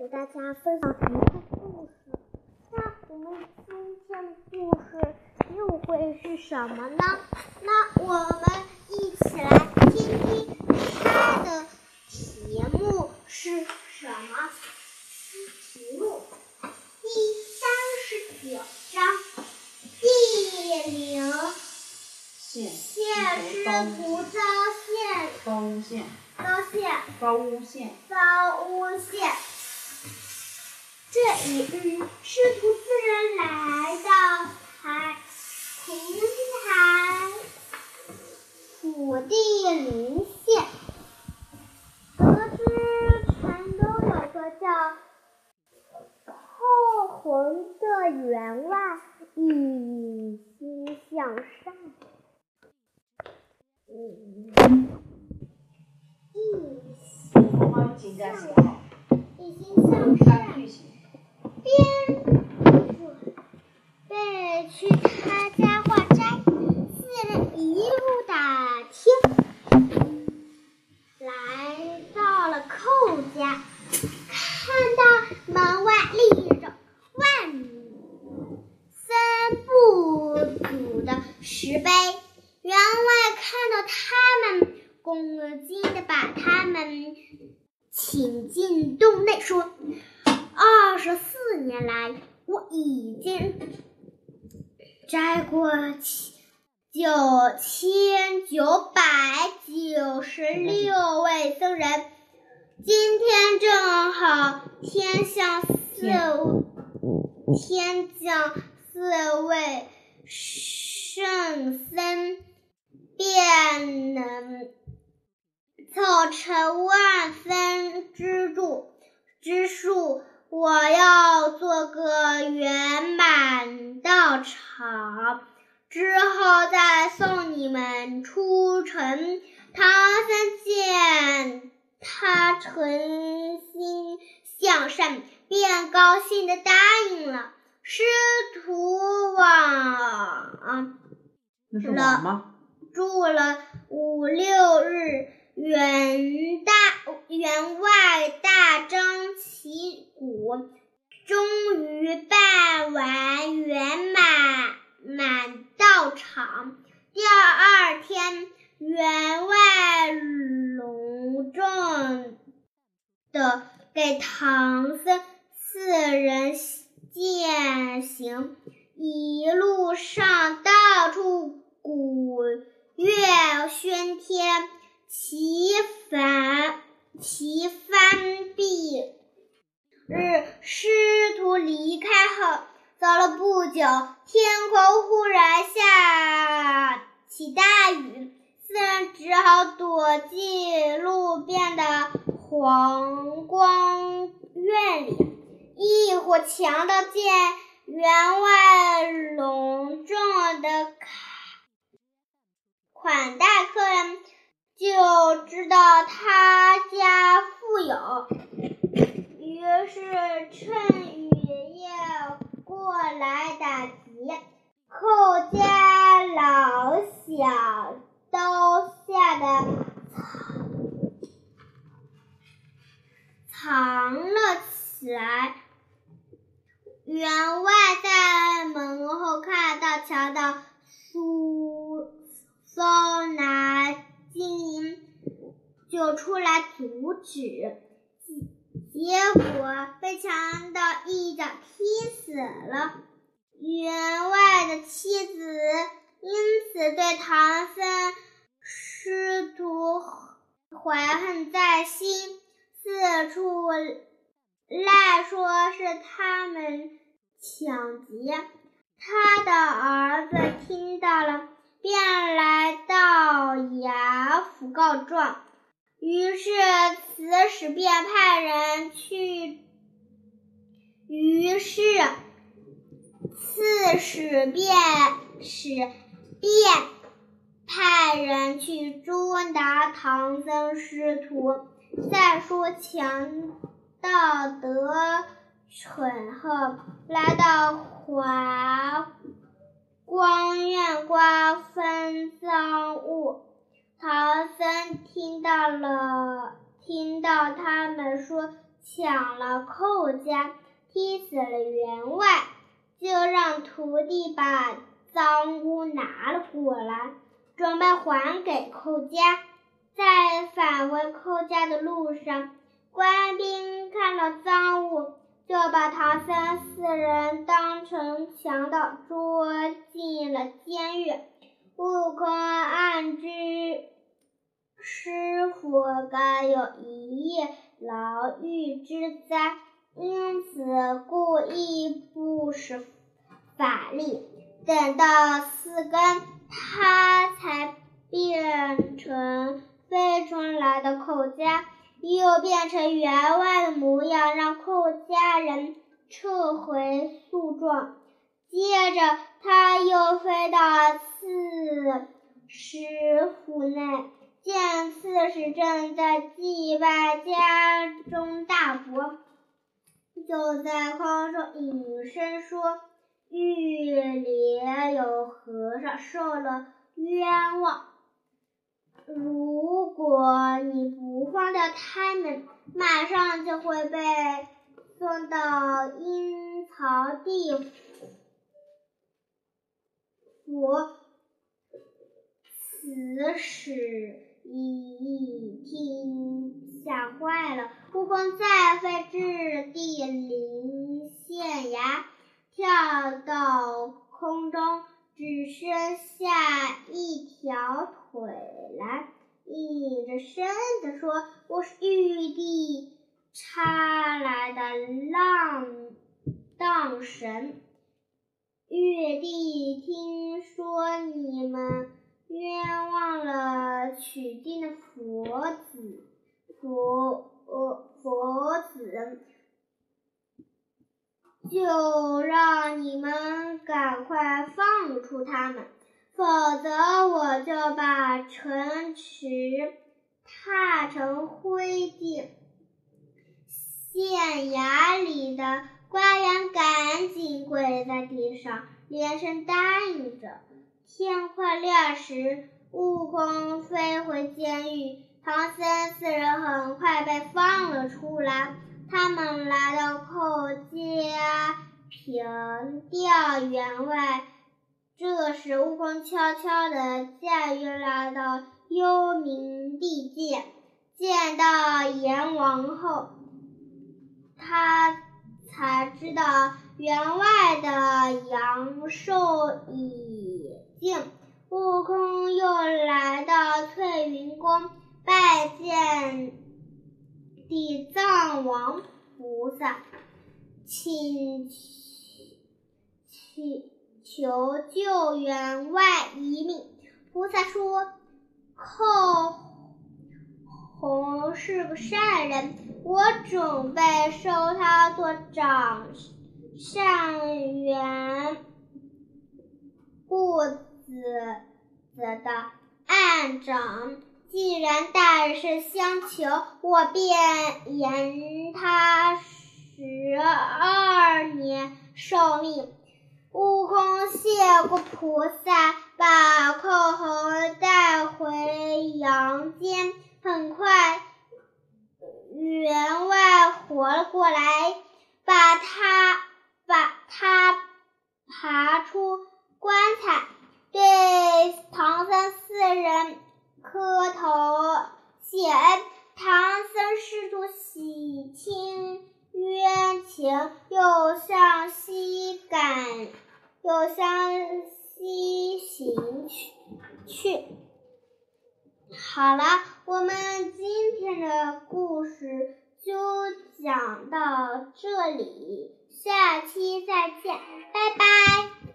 给大家分享一个故事。那我们今天的故事又会是什么呢？那我们一起来听听它的题目是什么？题目第三十九章地灵县县师徒遭县高屋县遭县。这一日，师徒四人来到台亭台土地陵县，得知城中有个叫后红的员外一心向善，嗯，一心我帮你紧张写好，一心向看善。边准备去他家化斋，四人一路打听，来到了寇家，看到门外立着万僧不足的石碑，员外看到他们，恭敬的把他们请进洞内，说。二十四年来，我已经摘过七九千九百九十六位僧人。今天正好天降四天降四位圣僧，便能凑成万僧之助。我要做个圆满道场，之后再送你们出城。唐僧见他诚心向善，便高兴的答应了。师徒往了？住了五六日，员大员外大张旗鼓，终于办完圆满满道场。第二天，员外隆重的给唐僧四人饯行，一路上到处鼓乐喧天，齐帆齐帆毕日，师徒离开后，走了不久，天空忽然下起大雨，四人只好躲进路边的黄光院里。一伙强盗见员外隆重的款款待客人，就知道他家富有，于是趁雨夜过来打劫。寇家老小都吓得藏了起来。员外在门后看到强盗苏搜拿，就出来阻止，结结果被强盗一脚踢死了。员外的妻子因此对唐僧师徒怀恨在心，四处赖说是他们抢劫。他的儿子听到了，便来到衙府告状。于是刺史便派人去，于是刺史便使便派人去捉拿唐僧师徒。再说强盗得逞后，来到华光院瓜分赃物。唐僧听到了，听到他们说抢了寇家，踢死了员外，就让徒弟把赃物拿了过来，准备还给寇家。在返回寇家的路上，官兵看到赃物，就把唐僧四人当成强盗，捉进了监狱。悟空暗知师傅该有一夜牢狱之灾，因此故意不使法力。等到四更，他才变成飞出来的寇家，又变成员外的模样，让寇家人撤回诉状。接着，他又飞到刺史府内，见刺史正在祭拜家中大伯，就在空中隐声说：“狱里有和尚受了冤枉，如果你不放掉他们，马上就会被送到阴曹地府。”我此使一听吓坏了，悟空再飞至地灵县崖，跳到空中，只剩下一条腿来，硬着身子说：“我是玉帝差来的浪荡神。”玉帝听说你们冤枉了取经的佛子，佛呃佛子，就让你们赶快放出他们，否则我就把城池踏成灰烬。县衙里的。官员赶跪在地上，连声答应着。天快亮时，悟空飞回监狱，唐僧四人很快被放了出来。他们来到寇家，平调员外。这时，悟空悄悄地驾驭来到幽冥地界，见到阎王后，他。才知道员外的阳寿已尽，悟空又来到翠云宫拜见地藏王菩萨，请请求救员外一命。菩萨说：“寇。”洪是个善人，我准备收他做掌上元故子子的案长。既然大事相求，我便延他十二年寿命。悟空谢过菩萨，把寇猴带回阳间。很快，员外活了过来，把他把他爬出棺材，对唐僧四人磕头谢恩。唐僧师徒洗清冤情，又向西赶，又向西行去去。好了，我们今天的故事就讲到这里，下期再见，拜拜。